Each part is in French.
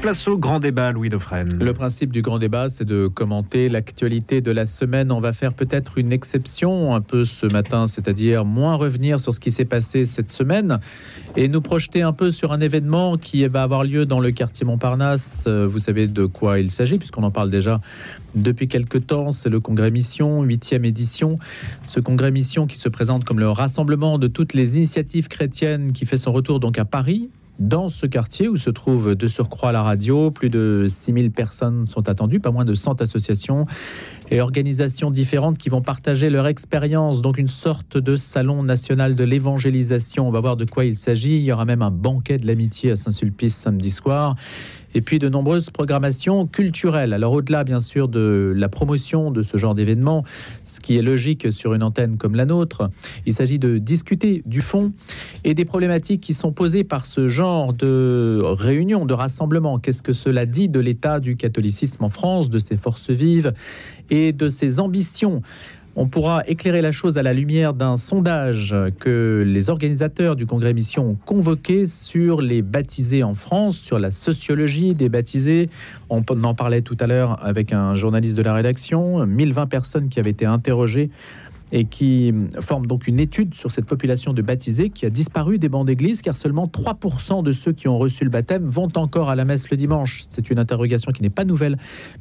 Place au grand débat, Louis Dauphren. Le principe du grand débat, c'est de commenter l'actualité de la semaine. On va faire peut-être une exception un peu ce matin, c'est-à-dire moins revenir sur ce qui s'est passé cette semaine et nous projeter un peu sur un événement qui va avoir lieu dans le quartier Montparnasse. Euh, vous savez de quoi il s'agit, puisqu'on en parle déjà depuis quelques temps. C'est le congrès Mission, huitième édition. Ce congrès Mission qui se présente comme le rassemblement de toutes les initiatives chrétiennes qui fait son retour donc à Paris dans ce quartier où se trouve de surcroît la radio. Plus de 6000 personnes sont attendues, pas moins de 100 associations et organisations différentes qui vont partager leur expérience. Donc une sorte de salon national de l'évangélisation. On va voir de quoi il s'agit. Il y aura même un banquet de l'amitié à Saint-Sulpice samedi soir et puis de nombreuses programmations culturelles. Alors au-delà bien sûr de la promotion de ce genre d'événement, ce qui est logique sur une antenne comme la nôtre, il s'agit de discuter du fond et des problématiques qui sont posées par ce genre de réunion, de rassemblement. Qu'est-ce que cela dit de l'état du catholicisme en France, de ses forces vives et de ses ambitions? On pourra éclairer la chose à la lumière d'un sondage que les organisateurs du congrès Mission ont convoqué sur les baptisés en France, sur la sociologie des baptisés. On en parlait tout à l'heure avec un journaliste de la rédaction, 1020 personnes qui avaient été interrogées et qui forme donc une étude sur cette population de baptisés qui a disparu des bancs d'église car seulement 3% de ceux qui ont reçu le baptême vont encore à la messe le dimanche. C'est une interrogation qui n'est pas nouvelle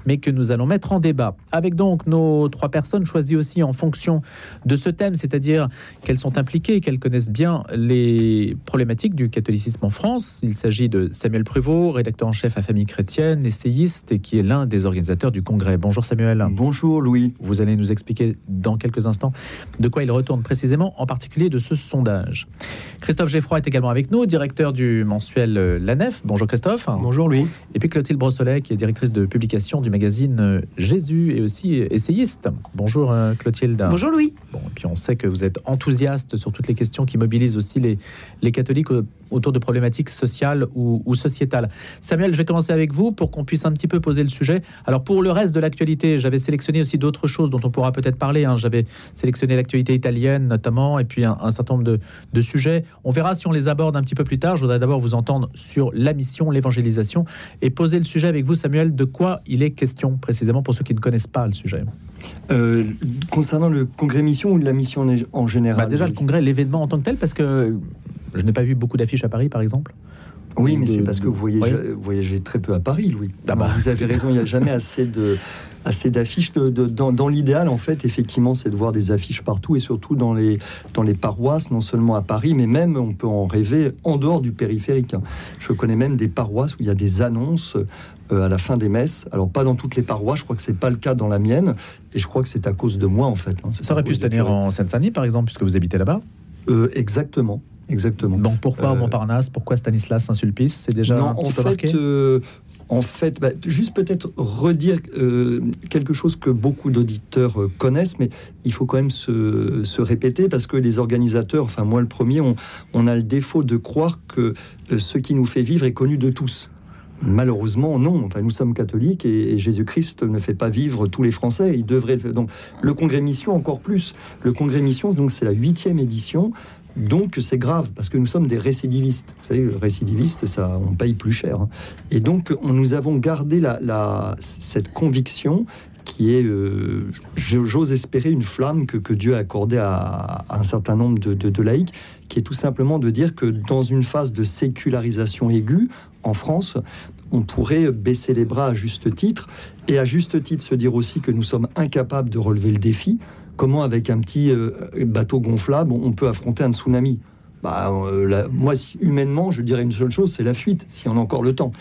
mais que nous allons mettre en débat. Avec donc nos trois personnes choisies aussi en fonction de ce thème, c'est-à-dire qu'elles sont impliquées, qu'elles connaissent bien les problématiques du catholicisme en France. Il s'agit de Samuel Prévost, rédacteur en chef à Famille Chrétienne, essayiste et qui est l'un des organisateurs du congrès. Bonjour Samuel. Bonjour Louis. Vous allez nous expliquer dans quelques instants de quoi il retourne précisément, en particulier de ce sondage. Christophe Geffroy est également avec nous, directeur du mensuel euh, La Nef. Bonjour Christophe. Bonjour Louis. Et puis Clotilde Brossolet, qui est directrice de publication du magazine euh, Jésus et aussi essayiste. Bonjour euh, Clotilde. Bonjour Louis. Bon, et puis on sait que vous êtes enthousiaste sur toutes les questions qui mobilisent aussi les, les catholiques autour de problématiques sociales ou, ou sociétales. Samuel, je vais commencer avec vous pour qu'on puisse un petit peu poser le sujet. Alors pour le reste de l'actualité, j'avais sélectionné aussi d'autres choses dont on pourra peut-être parler. Hein. J'avais sélectionné l'actualité italienne notamment, et puis un, certain nombre de, sujets. On verra si on les aborde un petit peu plus tard. Je voudrais d'abord vous entendre sur la mission, l'évangélisation, et poser le sujet avec vous, Samuel, de quoi il est question précisément pour ceux qui ne connaissent pas le sujet. Euh, concernant le congrès mission ou de la mission en général? Bah, Déjà le congrès, l'événement en tant que tel, parce que je n'ai pas vu beaucoup d'affiches à Paris, par exemple. Oui, mais c'est parce que vous voyagez, voyagez, très peu à Paris, Louis. Ah bah. Vous avez raison, il n'y a jamais assez de assez d'affiches. De, dans, l'idéal, en fait, effectivement, c'est de voir des affiches partout et surtout dans les, dans les paroisses, non seulement à Paris, mais même, on peut en rêver, en dehors du périphérique. Hein. Je connais même des paroisses où il y a des annonces euh, à la fin des messes. Alors, pas dans toutes les paroisses, je crois que c'est pas le cas dans la mienne, et je crois que c'est à cause de moi, en fait. Hein. Ça aurait pu se tenir en Seine-Saint-Denis, par exemple, puisque vous habitez là-bas euh, Exactement. Exactement. Donc pourquoi euh, Montparnasse? Pourquoi Stanislas Saint-Sulpice? C'est déjà non, un petit en peu fait, marqué? euh, en fait, bah, juste peut-être redire euh, quelque chose que beaucoup d'auditeurs connaissent, mais il faut quand même se, répéter parce que les organisateurs, enfin moi le premier, on, a le défaut de croire que ce qui nous fait vivre est connu de tous. Malheureusement, non. Enfin, nous sommes catholiques et, Jésus-Christ ne fait pas vivre tous les Français. Il devrait. Donc, le congrès mission encore plus. Le congrès mission, donc c'est la huitième édition. Donc c'est grave parce que nous sommes des récidivistes. Vous savez, récidiviste, ça, on paye plus cher. Hein. Et donc on, nous avons gardé la, cette conviction qui est, euh, j'ose espérer, une flamme que, Dieu a accordée à, un certain nombre de, laïcs, qui est tout simplement de dire que dans une phase de sécularisation aiguë en France, on pourrait baisser les bras à juste titre, et à juste titre se dire aussi que nous sommes incapables de relever le défi comment avec un petit euh, bateau gonflable on peut affronter un tsunami? Bah, euh, moi, humainement, je dirais une seule chose, c'est la fuite, si on a encore le temps.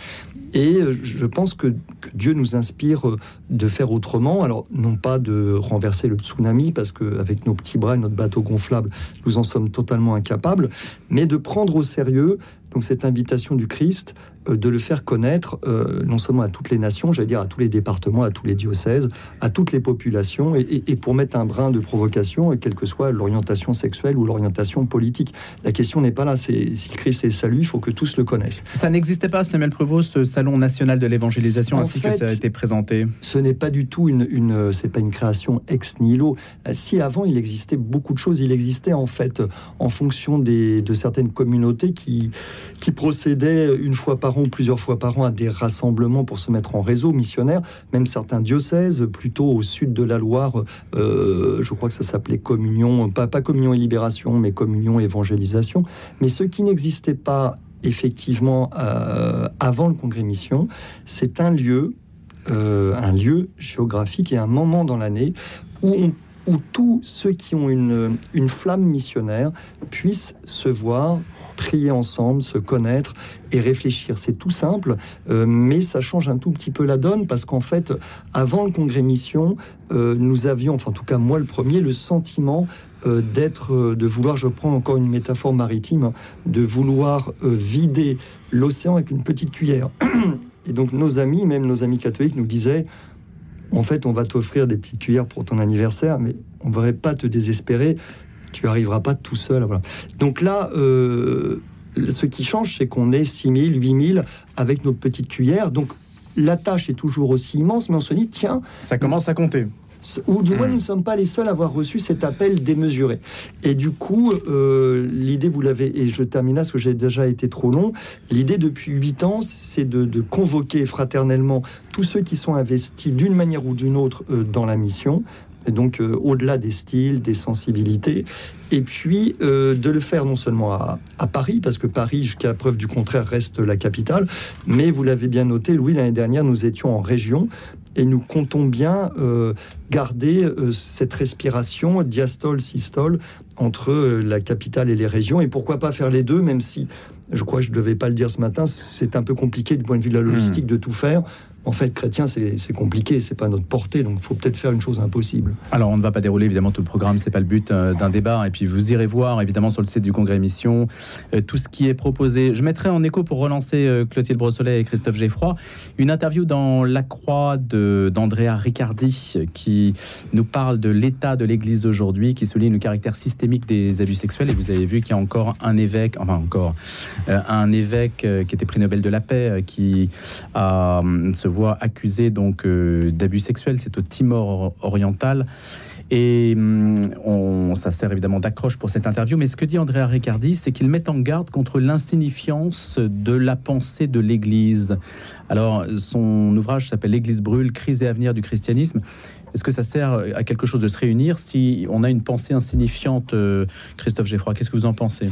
Et euh, je pense que, Dieu nous inspire de faire autrement. Alors, non pas de renverser le tsunami, parce qu'avec nos petits bras et notre bateau gonflable, nous en sommes totalement incapables, mais de prendre au sérieux donc cette invitation du Christ de le faire connaître euh, non seulement à toutes les nations, j'allais dire à tous les départements, à tous les diocèses, à toutes les populations, et, pour mettre un brin de provocation, quelle que soit l'orientation sexuelle ou l'orientation politique. La question n'est pas là, c'est si Christ est salut, il faut que tous le connaissent. Ça n'existait pas, Samuel Prévost, ce salon national de l'évangélisation, ainsi que ça a été présenté Ce n'est pas du tout une, une c'est pas une création ex nihilo. Euh, si avant il existait beaucoup de choses, il existait en fait en fonction des, de certaines communautés qui qui procédaient une fois par ou plusieurs fois par an à des rassemblements pour se mettre en réseau missionnaire. Même certains diocèses, plutôt au sud de la Loire, euh, je crois que ça s'appelait Communion, pas, Communion et Libération, mais Communion et Évangélisation. Mais ce qui n'existait pas effectivement euh, avant le congrès mission, c'est un lieu, euh, un lieu géographique et un moment dans l'année où où tous ceux qui ont une flamme missionnaire puissent se voir, prier ensemble, se connaître et réfléchir. C'est tout simple, euh, mais ça change un tout petit peu la donne parce qu'en fait, avant le congrès mission, euh, nous avions, enfin en tout cas moi le premier, le sentiment euh, d'être, de vouloir, je prends encore une métaphore maritime, de vouloir vider l'océan avec une petite cuillère. Et donc nos amis, même nos amis catholiques, nous disaient en fait, on va t'offrir des petites cuillères pour ton anniversaire, mais on ne va pas te désespérer. Tu arriveras pas tout seul. Voilà. Donc là, euh, ce qui change, c'est qu'on est 6 000, 8 000 avec nos petites cuillères. Donc la tâche est toujours aussi immense, mais on se dit, tiens. Ça commence à compter ou du moins nous ne sommes pas les seuls à avoir reçu cet appel démesuré. Et du coup, euh, l'idée, vous l'avez, et je termine là parce que j'ai déjà été trop long, l'idée depuis huit ans, c'est de, convoquer fraternellement tous ceux qui sont investis d'une manière ou d'une autre euh, dans la mission, et donc euh, au-delà des styles, des sensibilités, et puis de le faire non seulement à, à Paris, parce que Paris, jusqu'à preuve du contraire, reste la capitale, mais vous l'avez bien noté, Louis, l'année dernière, nous étions en région, et nous comptons bien euh, garder euh, cette respiration diastole-systole entre euh, la capitale et les régions. Et pourquoi pas faire les deux, même si, je crois que je ne devais pas le dire ce matin, c'est un peu compliqué du point de vue de la logistique hmm. de tout faire en fait, chrétien, c'est compliqué, c'est pas notre portée, donc il faut peut-être faire une chose impossible. Alors, on ne va pas dérouler évidemment tout le programme, c'est pas le but euh, d'un débat. Et puis, vous irez voir évidemment sur le site du Congrès Mission euh, tout ce qui est proposé. Je mettrai en écho pour relancer euh, Clotilde Brossolet et Christophe Geffroy une interview dans La Croix d'Andrea Riccardi qui nous parle de l'état de l'Église aujourd'hui, qui souligne le caractère systémique des abus sexuels. Et vous avez vu qu'il y a encore un évêque, enfin encore un évêque qui était prix Nobel de la paix, qui a se voit accusé donc euh, d'abus sexuels. C'est au Timor oriental. Et hum, on, ça sert évidemment d'accroche pour cette interview. Mais ce que dit Andrea Riccardi, c'est qu'il met en garde contre l'insignifiance de la pensée de l'Église. Alors, son ouvrage s'appelle L'Église brûle, crise et avenir du christianisme. Est-ce que ça sert à quelque chose de se réunir si on a une pensée insignifiante, euh, Christophe Geffroy? Qu'est-ce que vous en pensez?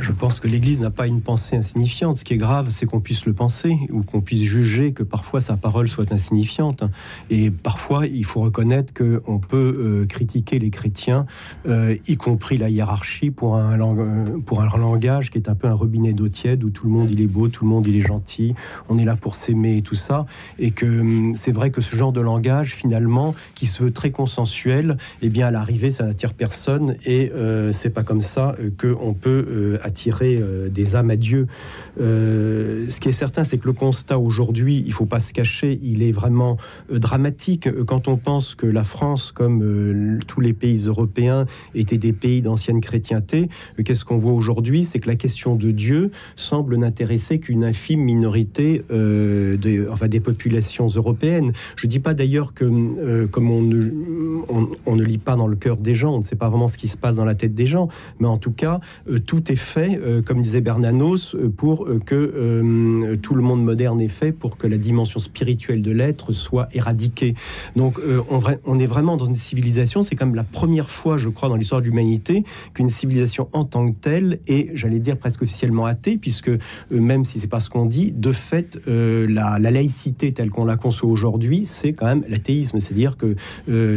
Je pense que l'Église n'a pas une pensée insignifiante. Ce qui est grave, c'est qu'on puisse le penser ou qu'on puisse juger que parfois sa parole soit insignifiante. Et parfois, il faut reconnaître qu'on peut euh, critiquer les chrétiens, euh, y compris la hiérarchie, pour un, euh, pour un langage qui est un peu un robinet d'eau tiède où tout le monde il est beau, tout le monde il est gentil, on est là pour s'aimer et tout ça. Et que hum, c'est vrai que ce genre de langage, finalement, qui se veut très consensuel, eh bien à l'arrivée, ça n'attire personne et c'est pas comme ça qu'on peut attirer euh, des âmes à Dieu. Euh, ce qui est certain, c'est que le constat aujourd'hui, il faut pas se cacher, il est vraiment euh, dramatique. Quand on pense que la France, comme tous les pays européens, étaient des pays d'ancienne chrétienté, qu'est-ce qu'on voit aujourd'hui? C'est que la question de Dieu semble n'intéresser qu'une infime minorité enfin, des populations européennes. Je dis pas d'ailleurs que, comme on ne, on, ne lit pas dans le cœur des gens, on ne sait pas vraiment ce qui se passe dans la tête des gens, mais en tout cas, tout est fait, euh, comme disait Bernanos, euh, pour euh, que tout le monde moderne est fait pour que la dimension spirituelle de l'être soit éradiquée. Donc on, est vraiment dans une civilisation, c'est quand même la première fois, je crois, dans l'histoire de l'humanité, qu'une civilisation en tant que telle est, j'allais dire, presque officiellement athée, puisque même si c'est pas ce qu'on dit, de fait, la, la, laïcité telle qu'on la conçoit aujourd'hui, c'est quand même l'athéisme. C'est-à-dire que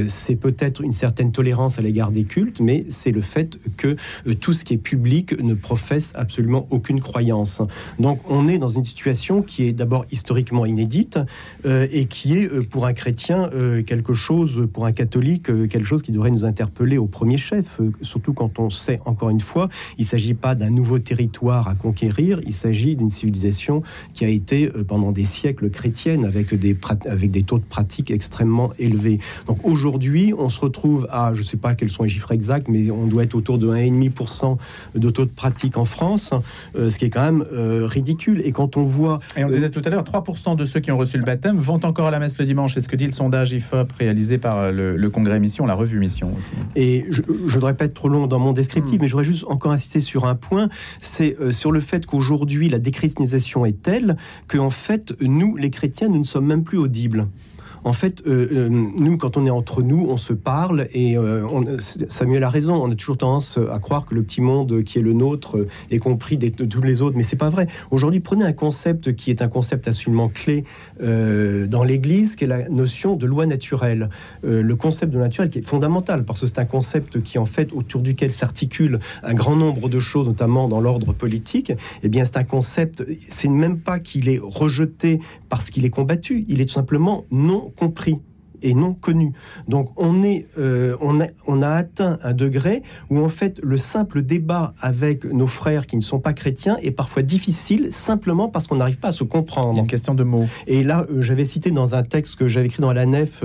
c'est peut-être une certaine tolérance à l'égard des cultes, mais c'est le fait que tout ce qui est public ne professe absolument aucune croyance. Donc on est dans une situation qui est d'abord historiquement inédite euh, et qui est euh, pour un chrétien euh, quelque chose, pour un catholique, quelque chose qui devrait nous interpeller au premier chef, surtout quand on sait encore une fois, il ne s'agit pas d'un nouveau territoire à conquérir, il s'agit d'une civilisation qui a été pendant des siècles chrétienne avec des, avec des taux de pratique extrêmement élevés. Donc aujourd'hui, on se retrouve à, je ne sais pas quels sont les chiffres exacts, mais on doit être autour de 1,5% de taux de pratique pratique en France, ce qui est quand même ridicule. Et quand on voit... Et on disait tout à l'heure, 3% de ceux qui ont reçu le baptême vont encore à la messe le dimanche. C'est ce que dit le sondage IFOP réalisé par le, congrès Mission, la revue Mission aussi. Et je ne voudrais pas être trop long dans mon descriptif, hmm. mais je voudrais juste encore insister sur un point, c'est sur le fait qu'aujourd'hui, la déchristianisation est telle que, en fait, nous, les chrétiens, nous ne sommes même plus audibles. En fait, euh, euh, nous, quand on est entre nous, on se parle et euh, Samuel a raison. On a toujours tendance à croire que le petit monde qui est le nôtre est compris de, tous les autres, mais c'est pas vrai. Aujourd'hui, prenez un concept qui est un concept absolument clé dans l'Église, qui est la notion de loi naturelle. le concept de naturel qui est fondamental parce que c'est un concept qui, en fait, autour duquel s'articule un grand nombre de choses, notamment dans l'ordre politique. Eh bien, c'est un concept. C'est même pas qu'il est rejeté parce qu'il est combattu. Il est tout simplement non compris et non connu. Donc on, est, euh, on, a, on a atteint un degré où en fait le simple débat avec nos frères qui ne sont pas chrétiens est parfois difficile simplement parce qu'on n'arrive pas à se comprendre. une question de mots. Et là, euh, j'avais cité dans un texte que j'avais écrit dans la nef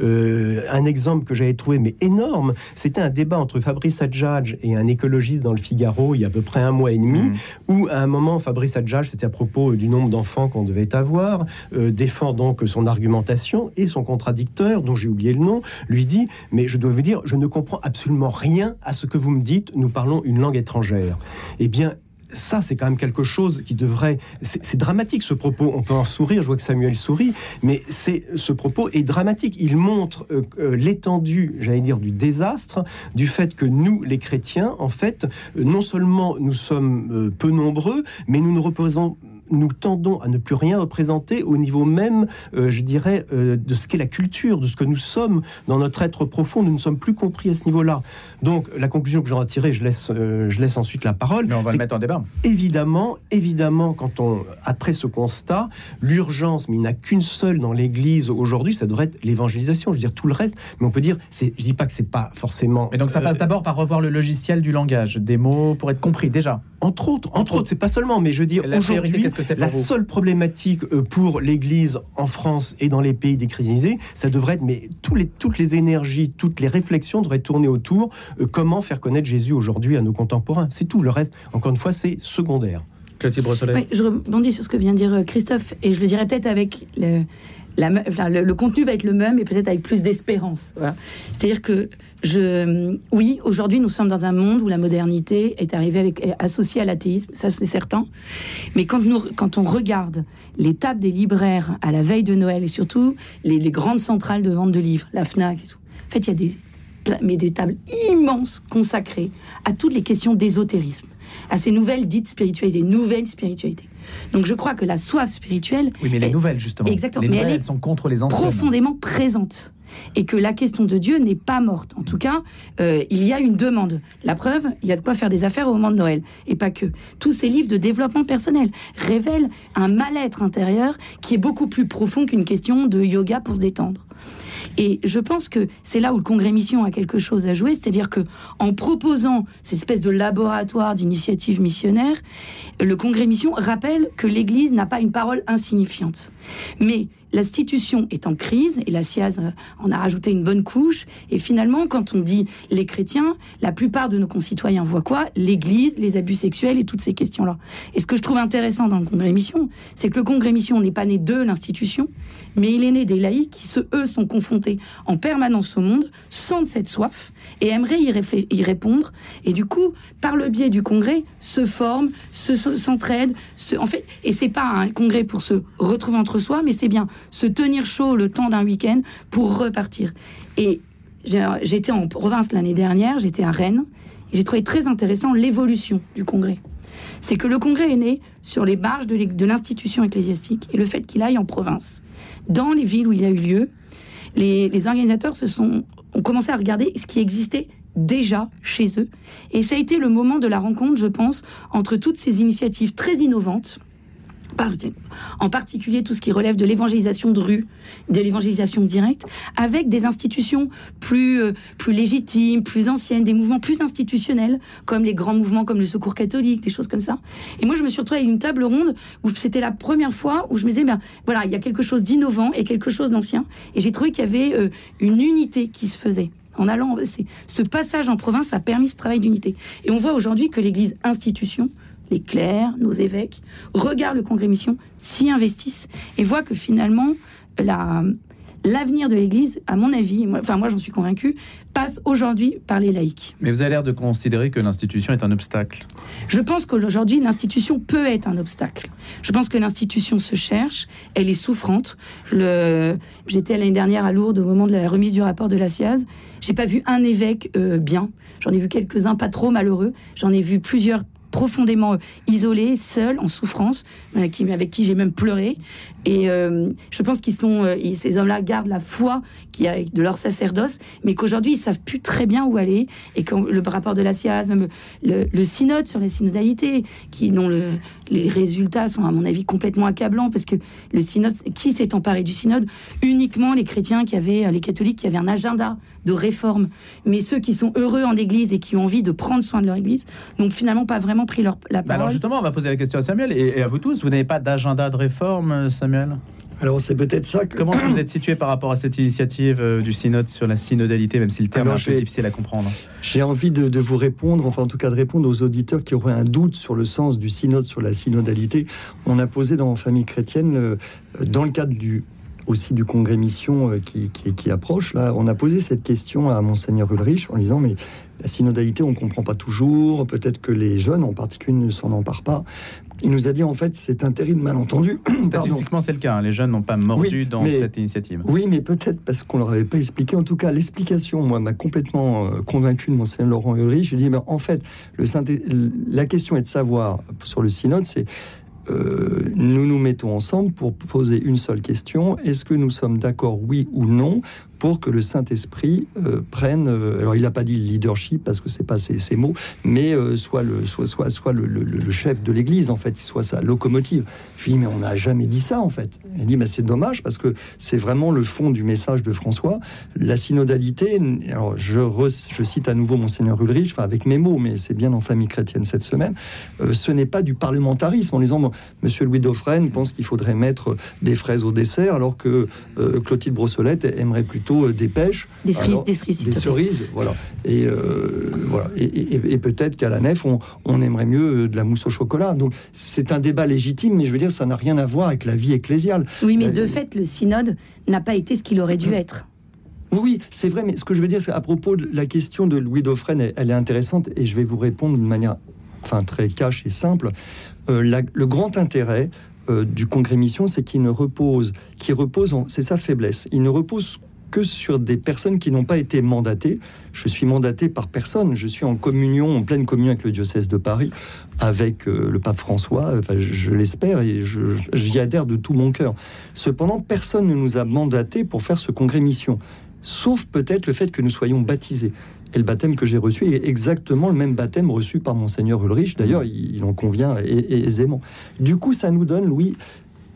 euh, un exemple que j'avais trouvé mais énorme. C'était un débat entre Fabrice Adjadj et un écologiste dans le Figaro il y a à peu près un mois et demi, mmh. où à un moment Fabrice Adjadj, c'était à propos du nombre d'enfants qu'on devait avoir, défend donc son argumentation et son contradicteur dont j'ai oublié le nom, lui dit Mais je dois vous dire, je ne comprends absolument rien à ce que vous me dites, nous parlons une langue étrangère. Eh bien, ça, c'est quand même quelque chose qui devrait. C'est dramatique ce propos. On peut en sourire. Je vois que Samuel sourit, mais c'est ce propos est dramatique. Il montre euh, euh, l'étendue, j'allais dire, du désastre, du fait que nous, les chrétiens, en fait, euh, non seulement nous sommes peu nombreux, mais nous ne reposons nous tendons à ne plus rien représenter au niveau même, euh, je dirais, euh, de ce qu'est la culture, de ce que nous sommes dans notre être profond. Nous ne sommes plus compris à ce niveau-là. Donc, la conclusion que j'en ai tirée, je laisse, euh, je laisse ensuite la parole. Mais on va le mettre en débat. Évidemment, évidemment, quand on, après ce constat, l'urgence, mais il n'y en a qu'une seule dans l'Église aujourd'hui, ça devrait être l'évangélisation. Je veux dire, tout le reste, mais on peut dire, c'est, je dis pas que c'est pas forcément. Et donc, ça passe d'abord par revoir le logiciel du langage, des mots pour être compris déjà. Entre autres, entre, autres, c'est pas seulement, mais je veux dire, aujourd'hui, la seule problématique euh, pour l'Église en France et dans les pays déchristianisés, ça devrait être, mais les, toutes les énergies, toutes les réflexions devraient tourner autour euh, comment faire connaître Jésus aujourd'hui à nos contemporains. C'est tout. Le reste, encore une fois, c'est secondaire. Clotilde Brossolet. je rebondis sur ce que vient de dire euh, Christophe, et je le dirais peut-être avec le, le, contenu va être le même, mais peut-être avec plus d'espérance. C'est-à-dire que, je, oui, aujourd'hui, nous sommes dans un monde où la modernité est arrivée avec, associée à l'athéisme, ça c'est certain. Mais quand, nous, quand on regarde les tables des libraires à la veille de Noël et surtout les, grandes centrales de vente de livres, la Fnac et tout, en fait, il y a des, mais des tables immenses consacrées à toutes les questions d'ésotérisme, à ces nouvelles dites spiritualités, nouvelles spiritualités. Donc je crois que la soif spirituelle. Oui, mais les nouvelles, justement. Exactement. Les nouvelles, elles sont contre les anciennes. Profondément présente. Et que la question de Dieu n'est pas morte. En tout cas, euh, il y a une demande. La preuve, il y a de quoi faire des affaires au moment de Noël. Et pas que. Tous ces livres de développement personnel révèlent un mal-être intérieur qui est beaucoup plus profond qu'une question de yoga pour se détendre. Et je pense que c'est là où le Congrès Mission a quelque chose à jouer, c'est-à-dire que en proposant cette espèce de laboratoire d'initiative missionnaire, le Congrès Mission rappelle que l'Église n'a pas une parole insignifiante. Mais l'institution est en crise, et la SIAZ en a rajouté une bonne couche, et finalement, quand on dit les chrétiens, la plupart de nos concitoyens voient quoi? L'Église, les abus sexuels et toutes ces questions-là. Et ce que je trouve intéressant dans le Congrès Mission, c'est que le Congrès Mission n'est pas né de l'institution, mais il est né des laïcs qui, eux, sont confrontés en permanence au monde, sentent cette soif, et aimeraient y, répondre, et du coup, par le biais du Congrès, se forment, s'entraident, se, en fait, et c'est pas un congrès pour se retrouver entre soi, mais c'est bien se tenir chaud le temps d'un week-end pour repartir. Et j'étais en province l'année dernière, j'étais à Rennes, et j'ai trouvé très intéressant l'évolution du congrès. C'est que le congrès est né sur les marges de l'institution ecclésiastique et le fait qu'il aille en province. Dans les villes où il a eu lieu, les, organisateurs se sont, ont commencé à regarder ce qui existait déjà chez eux. Et ça a été le moment de la rencontre, je pense, entre toutes ces initiatives très innovantes en particulier tout ce qui relève de l'évangélisation de rue, de l'évangélisation directe, avec des institutions plus, euh, plus légitimes, plus anciennes, des mouvements plus institutionnels, comme les grands mouvements comme le Secours catholique, des choses comme ça. Et moi, je me suis retrouvée avec une table ronde où c'était la première fois où je me disais, ben, voilà, il y a quelque chose d'innovant et quelque chose d'ancien. Et j'ai trouvé qu'il y avait euh, une unité qui se faisait en allant. Ce passage en province a permis ce travail d'unité. Et on voit aujourd'hui que l'Église institution, les clercs, nos évêques, regardent le congrès mission, s'y investissent et voient que finalement, la, l'avenir de l'Église, à mon avis, enfin moi j'en suis convaincu, passe aujourd'hui par les laïcs. Mais vous avez l'air de considérer que l'institution est un obstacle. Je pense qu'aujourd'hui l'institution peut être un obstacle. Je pense que l'institution se cherche, elle est souffrante. J'étais l'année dernière à Lourdes au moment de la remise du rapport de la SIAZ. J'ai pas vu un évêque euh, bien. J'en ai vu quelques-uns pas trop malheureux. J'en ai vu plusieurs profondément isolés, seuls, en souffrance, euh, avec qui j'ai même pleuré. Et euh, je pense qu'ils sont, euh, ces hommes-là gardent la foi qui de leur sacerdoce, mais qu'aujourd'hui ils savent plus très bien où aller. Et que le rapport de la SIAZ, même le, synode sur les synodalités, qui dont le, les résultats sont à mon avis complètement accablants, parce que le synode, qui s'est emparé du synode? Uniquement les chrétiens qui avaient, les catholiques qui avaient un agenda de réforme. Mais ceux qui sont heureux en Église et qui ont envie de prendre soin de leur Église n'ont finalement pas vraiment pris leur, la parole. alors justement, on va poser la question à Samuel et, à vous tous. Vous n'avez pas d'agenda de réforme, Samuel? Alors c'est peut-être ça que... Comment vous êtes situé par rapport à cette initiative euh, du synode sur la synodalité, même si le terme est un peu difficile à comprendre? J'ai envie de, de, vous répondre, enfin en tout cas de répondre aux auditeurs qui auraient un doute sur le sens du synode sur la synodalité. On a posé dans Famille chrétienne, euh, dans le cadre du aussi du congrès mission euh, qui, qui, approche, là, on a posé cette question à Monseigneur Ulrich en disant Mais la synodalité, on ne comprend pas toujours, peut-être que les jeunes en particulier ne s'en emparent pas. Il nous a dit en fait c'est un terrible malentendu. Statistiquement c'est le cas, hein. les jeunes n'ont pas mordu dans cette initiative. Oui mais peut-être parce qu'on leur avait pas expliqué. En tout cas l'explication moi m'a complètement euh, convaincu de Monseigneur Laurent Ulrich. Je dis mais en fait le la question est de savoir sur le synode c'est euh, nous nous mettons ensemble pour poser une seule question. Est-ce que nous sommes d'accord, oui ou non, pour que le Saint-Esprit euh, prenne, euh, alors il n'a pas dit le leadership parce que c'est pas ses, mots, mais euh, soit, le, soit, soit, soit le, chef de l'Église en fait, soit sa locomotive. Je lui dis mais on n'a jamais dit ça en fait. Il dit mais c'est dommage parce que c'est vraiment le fond du message de François. La synodalité, alors je, je cite à nouveau monseigneur Ulrich, enfin avec mes mots, mais c'est bien en famille chrétienne cette semaine, ce n'est pas du parlementarisme en disant Monsieur Louis Dauphren pense qu'il faudrait mettre des fraises au dessert alors que Clotilde Brossolette aimerait plutôt euh, des pêches. Des cerises, des cerises. Des cerises, voilà. Et, euh, voilà. et, peut-être qu'à la nef, on, aimerait mieux euh, de la mousse au chocolat. Donc c'est un débat légitime, mais je veux dire, ça n'a rien à voir avec la vie ecclésiale. Oui, mais de fait, le synode n'a pas été ce qu'il aurait dû être. Oui, c'est vrai, mais ce que je veux dire, c'est à propos de la question de Louis Dauphren, elle, est intéressante et je vais vous répondre d'une manière enfin, très cash et simple. le grand intérêt du congrès mission, c'est qu'il ne repose, qui repose, c'est sa faiblesse. Il ne repose que sur des personnes qui n'ont pas été mandatées. Je suis mandaté par personne. Je suis en communion, en pleine communion avec le diocèse de Paris, avec euh, le pape François. Je, l'espère et j'y adhère de tout mon cœur. Cependant, personne ne nous a mandaté pour faire ce congrès mission, sauf peut-être le fait que nous soyons baptisés. Et le baptême que j'ai reçu est exactement le même baptême reçu par monseigneur Ulrich. D'ailleurs, il, en convient aisément. Du coup, ça nous donne, Louis,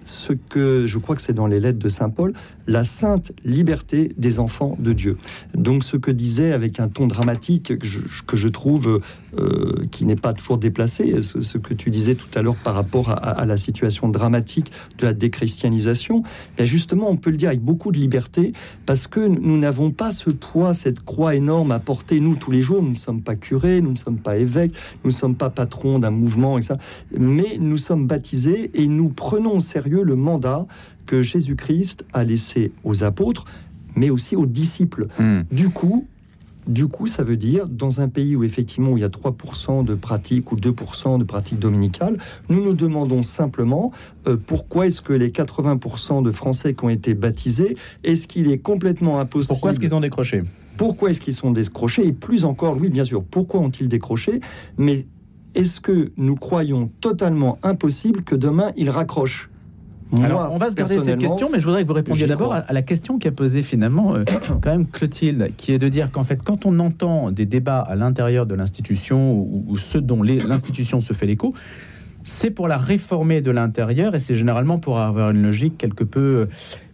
ce que je crois que c'est dans les lettres de Saint Paul, la sainte liberté des enfants de Dieu. Donc ce que disait avec un ton dramatique que je, trouve euh, qui n'est pas toujours déplacé, ce, que tu disais tout à l'heure par rapport à, la situation dramatique de la déchristianisation, et justement on peut le dire avec beaucoup de liberté parce que nous n'avons pas ce poids, cette croix énorme à porter nous tous les jours. Nous ne sommes pas curés, nous ne sommes pas évêques, nous ne sommes pas patrons d'un mouvement et ça, mais nous sommes baptisés et nous prenons au sérieux le mandat que Jésus-Christ a laissé aux apôtres, mais aussi aux disciples. Hmm. Du coup, du coup, ça veut dire, dans un pays où effectivement il y a 3% de pratiques ou 2% de pratiques dominicales, nous nous demandons simplement euh, pourquoi est-ce que les 80% de Français qui ont été baptisés, est-ce qu'il est complètement impossible... Pourquoi est-ce qu'ils ont décroché? Pourquoi est-ce qu'ils sont décrochés? Et plus encore, oui, bien sûr, pourquoi ont-ils décroché? Mais est-ce que nous croyons totalement impossible que demain ils raccrochent? Alors, on va se garder cette question, mais je voudrais que vous répondiez d'abord à, la question qui a posé finalement euh, quand même Clotilde, qui est de dire qu'en fait, quand on entend des débats à l'intérieur de l'institution ou, ou ceux dont l'institution se fait l'écho, c'est pour la réformer de l'intérieur et c'est généralement pour avoir une logique quelque peu, euh,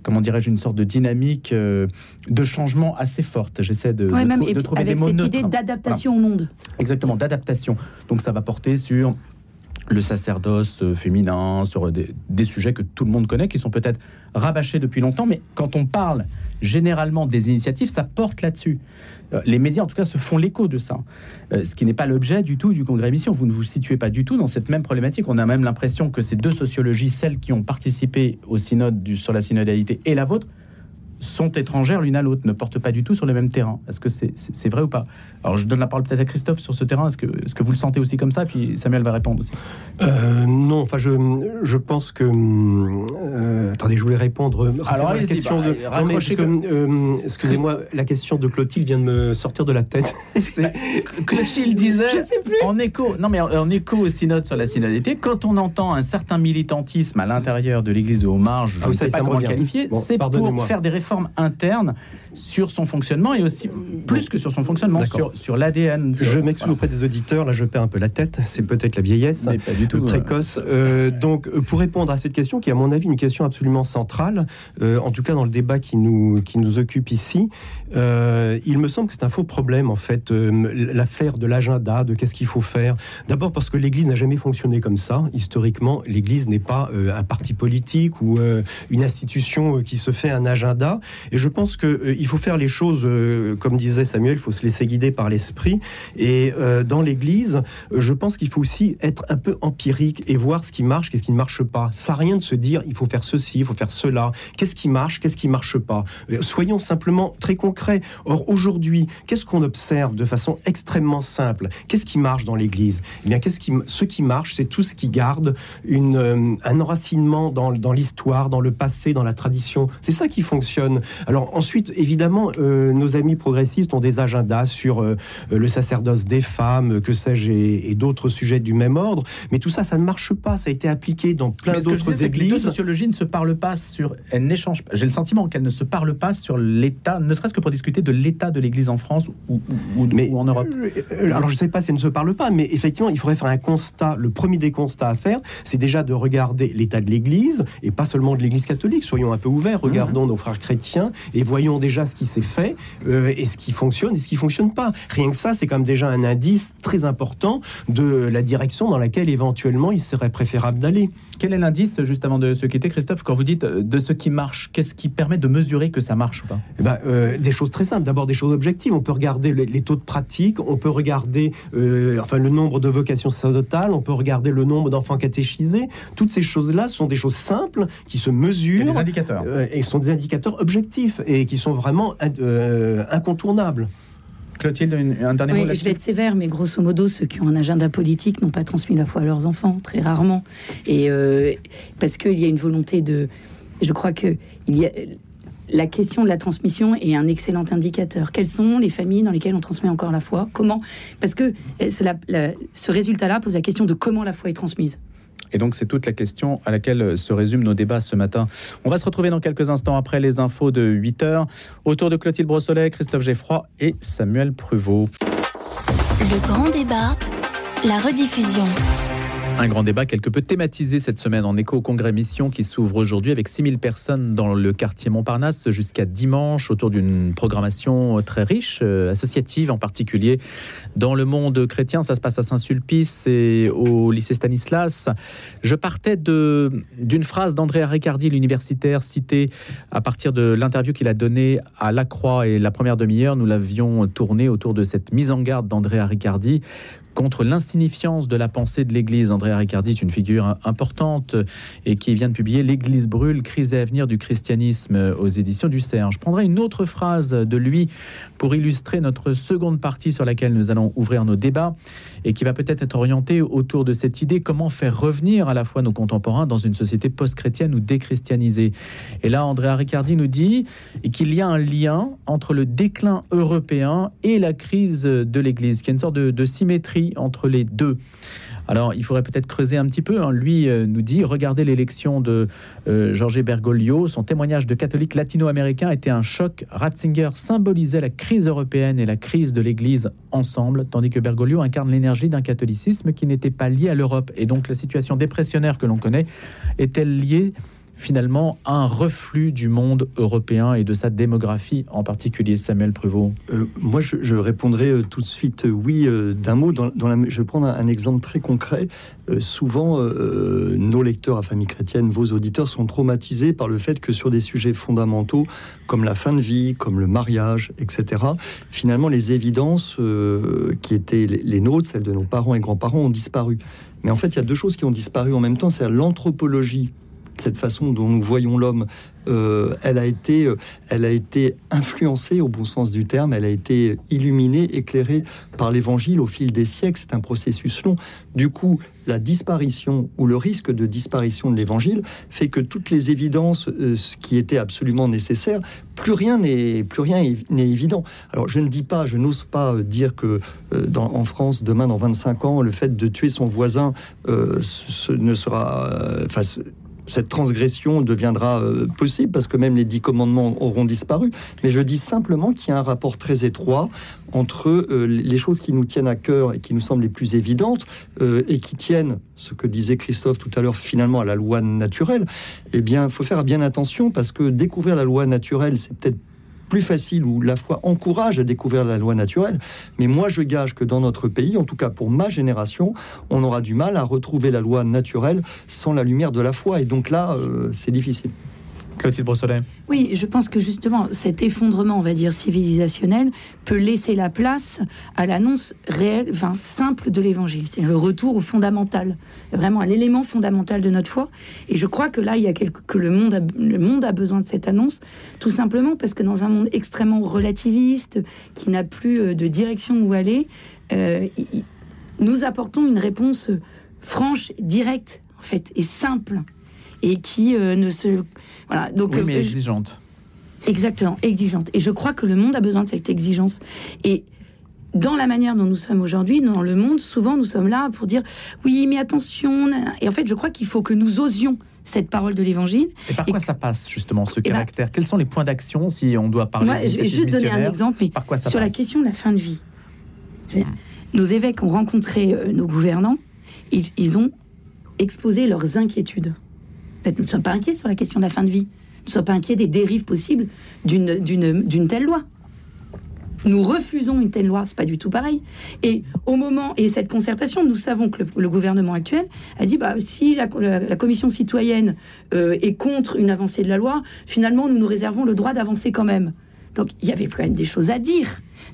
comment dirais-je, une sorte de dynamique euh, de changement assez forte. J'essaie de, de, trouver avec des mots cette idée d'adaptation au monde. Exactement, d'adaptation. Donc ça va porter sur le sacerdoce euh, féminin, sur des, sujets que tout le monde connaît, qui sont peut-être rabâchés depuis longtemps, mais quand on parle généralement des initiatives, ça porte là-dessus. Euh, les médias, en tout cas, se font l'écho de ça. Euh, ce qui n'est pas l'objet du tout du congrès émission. Vous ne vous situez pas du tout dans cette même problématique. On a même l'impression que ces deux sociologies, celles qui ont participé au synode sur la synodalité et la vôtre, sont étrangères l'une à l'autre, ne portent pas du tout sur le même terrain. Est-ce que c'est vrai ou pas? Alors je donne la parole peut-être à Christophe sur ce terrain. Est-ce que, est -ce que vous le sentez aussi comme ça? Puis Samuel va répondre aussi. Euh, non, enfin je, je pense que... Euh, attendez, je voulais répondre Alors, la question bah, de... Euh, excusez-moi, la question de Clotilde vient de me sortir de la tête. Clotilde disait, je sais plus. en écho, non mais en, écho au synode sur la synodalité, quand on entend un certain militantisme à l'intérieur de l'Église de marges, je ah, ne sais pas comment le qualifier, c'est pour faire des réformes interne sur son fonctionnement et aussi plus que sur son fonctionnement, sur, sur l'ADN. Je m'excuse auprès des auditeurs, là je perds un peu la tête, c'est peut-être la vieillesse, Mais pas du tout précoce. Euh, donc euh, pour répondre à cette question, qui est à mon avis une question absolument centrale, euh, en tout cas dans le débat qui nous, qui nous occupe ici, il me semble que c'est un faux problème en fait, l'affaire de l'agenda, de qu'est-ce qu'il faut faire. D'abord parce que l'Église n'a jamais fonctionné comme ça. Historiquement, l'Église n'est pas un parti politique ou une institution qui se fait un agenda. Et je pense qu'il il faut faire les choses, euh, comme disait Samuel, il faut se laisser guider par l'esprit. Et euh, dans l'Église, je pense qu'il faut aussi être un peu empirique et voir ce qui marche, qu'est-ce qui ne marche pas. Ça rien de se dire, il faut faire ceci, il faut faire cela. Qu'est-ce qui marche, qu'est-ce qui marche pas? Euh, Soyons simplement très concrets. Or, aujourd'hui, qu'est-ce qu'on observe de façon extrêmement simple? Qu'est-ce qui marche dans l'Église? Eh bien, qu'est-ce qui, ce qui marche, c'est tout ce qui garde une, un enracinement dans, dans l'histoire, dans le passé, dans la tradition. C'est ça qui fonctionne. Alors ensuite, évidemment, évidemment, euh, nos amis progressistes ont des agendas sur euh, le sacerdoce des femmes, que sais-je, et, d'autres sujets du même ordre. Mais tout ça, ça ne marche pas. Ça a été appliqué dans plein d'autres églises. les deux sociologies ne se parlent pas sur. Elles n'échangent pas. J'ai le sentiment qu'elles ne se parlent pas sur l'état, ne serait-ce que pour discuter de l'état de l'Église en France ou, ou, en Europe. Euh, alors, je ne sais pas si elles ne se parlent pas, mais effectivement, il faudrait faire un constat. Le premier des constats à faire, c'est déjà de regarder l'état de l'Église et pas seulement de l'Église catholique. Soyons un peu ouverts. Regardons nos frères chrétiens et voyons déjà ce qui s'est fait euh, et ce qui fonctionne et ce qui fonctionne pas. Rien que ça, c'est quand même déjà un indice très important de la direction dans laquelle éventuellement il serait préférable d'aller. Quel est l'indice, juste avant de se quitter, Christophe, quand vous dites euh, de ce qui marche Qu'est-ce qui permet de mesurer que ça marche ou pas? Eh ben, euh, Des choses très simples. D'abord, des choses objectives. On peut regarder les, taux de pratique, on peut regarder enfin, le nombre de vocations sacerdotales, on peut regarder le nombre d'enfants catéchisés. Toutes ces choses-là sont des choses simples qui se mesurent. Et des indicateurs. et sont des indicateurs objectifs et qui sont vraiment euh, Clotilde, un dernier oui, Je vais être sévère, mais grosso modo, ceux qui ont un agenda politique n'ont pas transmis la foi à leurs enfants, très rarement. Et euh, parce qu'il y a une volonté de. Je crois que il y a, la question de la transmission est un excellent indicateur. Quelles sont les familles dans lesquelles on transmet encore la foi? Comment? Parce que euh, ce résultat-là pose la question de comment la foi est transmise. Et donc, c'est toute la question à laquelle euh, se résument nos débats ce matin. On va se retrouver dans quelques instants après les infos de 8 heures, autour de Clotilde Brossolet, Christophe Geffroy et Samuel Pruvot. Le grand débat, la rediffusion. Un grand débat quelque peu thématisé cette semaine en écho au congrès Mission qui s'ouvre aujourd'hui avec 6000 personnes dans le quartier Montparnasse jusqu'à dimanche autour d'une programmation très riche, euh, associative en particulier. Dans le monde chrétien, ça se passe à Saint-Sulpice et au lycée Stanislas. Je partais d'une phrase d'Andrea Riccardi, l'universitaire, citée à partir de l'interview qu'il a donnée à La Croix et la première demi-heure. Nous l'avions tournée autour de cette mise en garde d'Andrea Riccardi contre l'insignifiance de la pensée de l'Église. Andrea Riccardi est une figure importante et qui vient de publier L'Église brûle, crise et avenir du christianisme aux éditions du CERN. Je prendrai une autre phrase de lui pour illustrer notre seconde partie sur laquelle nous allons ouvrir nos débats et qui va peut-être être orientée autour de cette idée comment faire revenir à la fois nos contemporains dans une société post-chrétienne ou déchristianisée. Et là, Andrea Riccardi nous dit qu'il y a un lien entre le déclin européen et la crise de l'Église, qu'il y a une sorte de symétrie entre les deux. Alors, il faudrait peut-être creuser un petit peu. Hein. Lui euh, nous dit regardez l'élection de euh, Jorge Bergoglio. Son témoignage de catholique latino-américain était un choc. Ratzinger symbolisait la crise européenne et la crise de l'Église ensemble, tandis que Bergoglio incarne l'énergie d'un catholicisme qui n'était pas lié à l'Europe. Et donc, la situation dépressionnaire que l'on connaît est-elle liée finalement un reflux du monde européen et de sa démographie en particulier, Samuel Pruvot euh, Moi, je, répondrai euh, tout de suite euh, oui d'un mot. Je vais prendre un, exemple très concret. Souvent, nos lecteurs à famille chrétienne, vos auditeurs, sont traumatisés par le fait que sur des sujets fondamentaux comme la fin de vie, comme le mariage, etc., finalement, les évidences qui étaient les, les nôtres, celles de nos parents et grands-parents, ont disparu. Mais en fait, il y a deux choses qui ont disparu en même temps. C'est l'anthropologie cette façon dont nous voyons l'homme, euh, elle a été, euh, elle a été influencée au bon sens du terme. Elle a été illuminée, éclairée par l'Évangile au fil des siècles. C'est un processus long. Du coup, la disparition ou le risque de disparition de l'Évangile fait que toutes les évidences, euh, ce qui était absolument nécessaire, plus rien n'est évident. Alors, je ne dis pas, je n'ose pas dire que en France, demain, dans 25 ans, le fait de tuer son voisin ne sera, enfin cette transgression deviendra euh, possible parce que même les dix commandements auront disparu. Mais je dis simplement qu'il y a un rapport très étroit entre euh, les choses qui nous tiennent à cœur et qui nous semblent les plus évidentes euh, et qui tiennent, ce que disait Christophe tout à l'heure, finalement à la loi naturelle. Eh bien, il faut faire bien attention parce que découvrir la loi naturelle, c'est peut-être plus facile ou la foi encourage à découvrir la loi naturelle. Mais moi, je gage que dans notre pays, en tout cas pour ma génération, on aura du mal à retrouver la loi naturelle sans la lumière de la foi. Et donc là, euh, c'est difficile. Oui, je pense que justement cet effondrement, on va dire civilisationnel, peut laisser la place à l'annonce réelle, enfin simple de l'Évangile. C'est le retour au fondamental, vraiment à l'élément fondamental de notre foi. Et je crois que là, il y a quelque, que le monde, a, le monde a besoin de cette annonce, tout simplement parce que dans un monde extrêmement relativiste, qui n'a plus euh, de direction où aller, euh, nous apportons une réponse franche, directe, en fait, et simple et qui euh, ne se voilà donc oui, mais euh, exigeante. Exactement, exigeante. Et je crois que le monde a besoin de cette exigence. Et dans la manière dont nous sommes aujourd'hui, dans le monde, souvent nous sommes là pour dire oui, mais attention. Et en fait, je crois qu'il faut que nous osions cette parole de l'évangile. Et par quoi et ça passe justement ce ben, caractère? Quels sont les points d'action si on doit parler Moi, je vais juste donner un exemple, mais par quoi ça sur la question de la fin de vie. Nos évêques ont rencontré euh, nos gouvernants, ils, ils ont exposé leurs inquiétudes. Fait, nous ne sommes pas inquiets sur la question de la fin de vie. Nous ne sommes pas inquiets des dérives possibles d'une- telle loi. Nous refusons une telle loi, c'est pas du tout pareil. Et au moment et cette concertation, nous savons que le, gouvernement actuel a dit bah si la commission citoyenne euh, est contre une avancée de la loi, finalement nous nous réservons le droit d'avancer quand même. Donc il y avait quand même des choses à dire.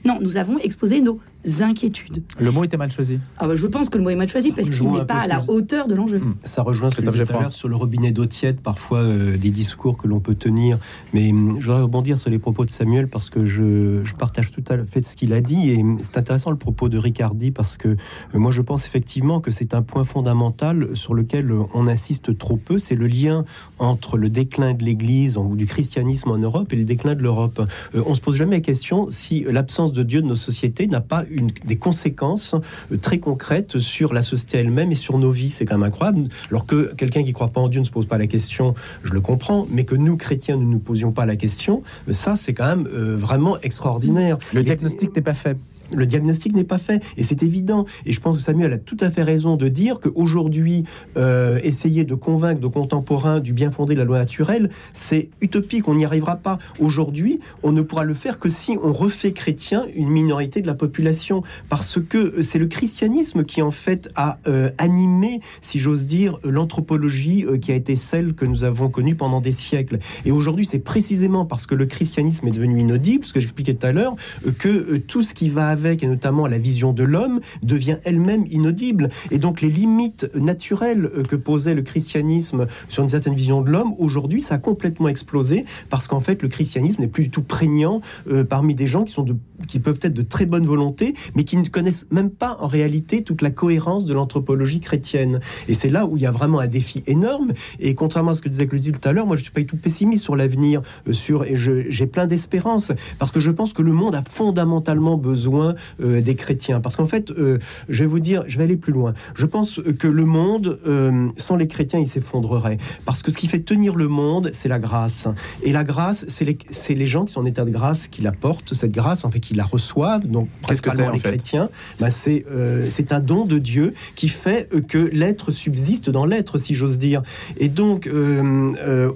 Non, nous avons exposé nos inquiétudes. Le mot était mal choisi. Ah bah, je pense que le mot est mal choisi Ça parce qu'il n'est pas à la hauteur de l'enjeu. Ça rejoint ce que tout à l'heure sur le robinet d'eau tiède, parfois euh, des discours que l'on peut tenir. Mais hum, je voudrais rebondir sur les propos de Samuel parce que je, je partage tout à fait ce qu'il a dit. Et hum, c'est intéressant le propos de Ricardi parce que euh, moi je pense effectivement que c'est un point fondamental sur lequel euh, on insiste trop peu. C'est le lien entre le déclin de l'Église ou du christianisme en Europe et le déclin de l'Europe. Euh, on se pose jamais la question si l'absence de Dieu de nos sociétés n'a pas une, des conséquences euh, très concrètes sur la société elle-même et sur nos vies. C'est quand même incroyable. Alors que quelqu'un qui croit pas en Dieu ne se pose pas la question, je le comprends, mais que nous, chrétiens, ne nous posions pas la question, ça, c'est quand même euh, vraiment extraordinaire. Le diagnostic n'est pas fait. Le diagnostic n'est pas fait et c'est évident. Et je pense que Samuel a tout à fait raison de dire qu'aujourd'hui, euh, essayer de convaincre nos contemporains du bien fondé de la loi naturelle, c'est utopique, on n'y arrivera pas. Aujourd'hui, on ne pourra le faire que si on refait chrétien une minorité de la population, parce que c'est le christianisme qui en fait a euh, animé, si j'ose dire, l'anthropologie euh, qui a été celle que nous avons connue pendant des siècles. Et aujourd'hui, c'est précisément parce que le christianisme est devenu inaudible, ce j'expliquais tout à l'heure, euh, que tout ce qui va et notamment la vision de l'homme, devient elle-même inaudible. Et donc les limites naturelles euh, que posait le christianisme sur une certaine vision de l'homme, aujourd'hui, ça a complètement explosé, parce qu'en fait, le christianisme n'est plus du tout prégnant euh, parmi des gens qui, sont de, qui peuvent être de très bonne volonté, mais qui ne connaissent même pas en réalité toute la cohérence de l'anthropologie chrétienne. Et c'est là où il y a vraiment un défi énorme. Et contrairement à ce que disait Clotilde tout à l'heure, moi je suis pas du tout pessimiste sur l'avenir, euh, sur et j'ai plein d'espérance parce que je pense que le monde a fondamentalement besoin euh, des chrétiens. Parce qu'en fait, euh, je vais vous dire, je vais aller plus loin. Je pense que le monde, euh, sans les chrétiens, il s'effondrerait. Parce que ce qui fait tenir le monde, c'est la grâce. Et la grâce, c'est les, c'est les gens qui sont en état de grâce qui la portent, cette grâce, en fait, qui la reçoivent. Donc, Qu'est-ce que c'est, principalement en les chrétiens. Bah, c'est, c'est un don de Dieu qui fait que l'être subsiste dans l'être, si j'ose dire. Et donc,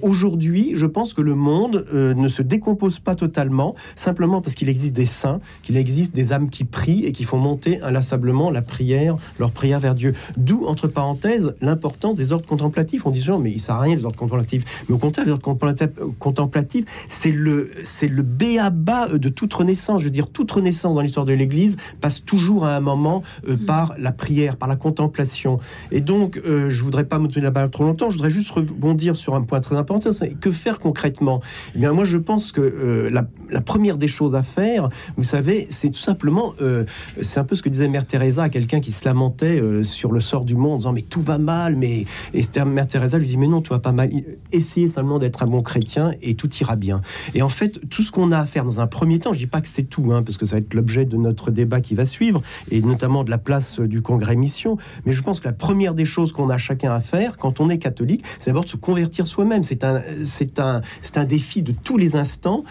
aujourd'hui, je pense que le monde ne se décompose pas totalement, simplement parce qu'il existe des saints, qu'il existe des qui prient et qui font monter inlassablement la prière, leur prière vers Dieu. D'où, entre parenthèses, l'importance des ordres contemplatifs. On dit genre, mais il sert à rien les ordres contemplatifs. Mais au contraire, les ordres contemplatifs, contemplatifs, c'est le, c'est le béaba de toute renaissance. Je veux dire, toute renaissance dans l'histoire de l'Église passe toujours à un moment euh, par la prière, par la contemplation. Et donc, euh, je voudrais pas me tenir la balle trop longtemps. Je voudrais juste rebondir sur un point très important. C'est que faire concrètement? Eh bien, moi, je pense que euh, la, la première des choses à faire, vous savez, c'est tout simplement, euh, c'est un peu ce que disait Mère Teresa à quelqu'un qui se lamentait euh, sur le sort du monde, en disant mais tout va mal, mais Mère Teresa lui dit mais non, tout va pas mal. Essayez seulement d'être un bon chrétien et tout ira bien. Et en fait, tout ce qu'on a à faire dans un premier temps, je dis pas que c'est tout, hein, parce que ça va être l'objet de notre débat qui va suivre, et notamment de la place euh, du congrès mission. Mais je pense que la première des choses qu'on a chacun à faire quand on est catholique, c'est d'abord de se convertir soi-même. C'est un, c'est un, c'est un défi de tous les instants,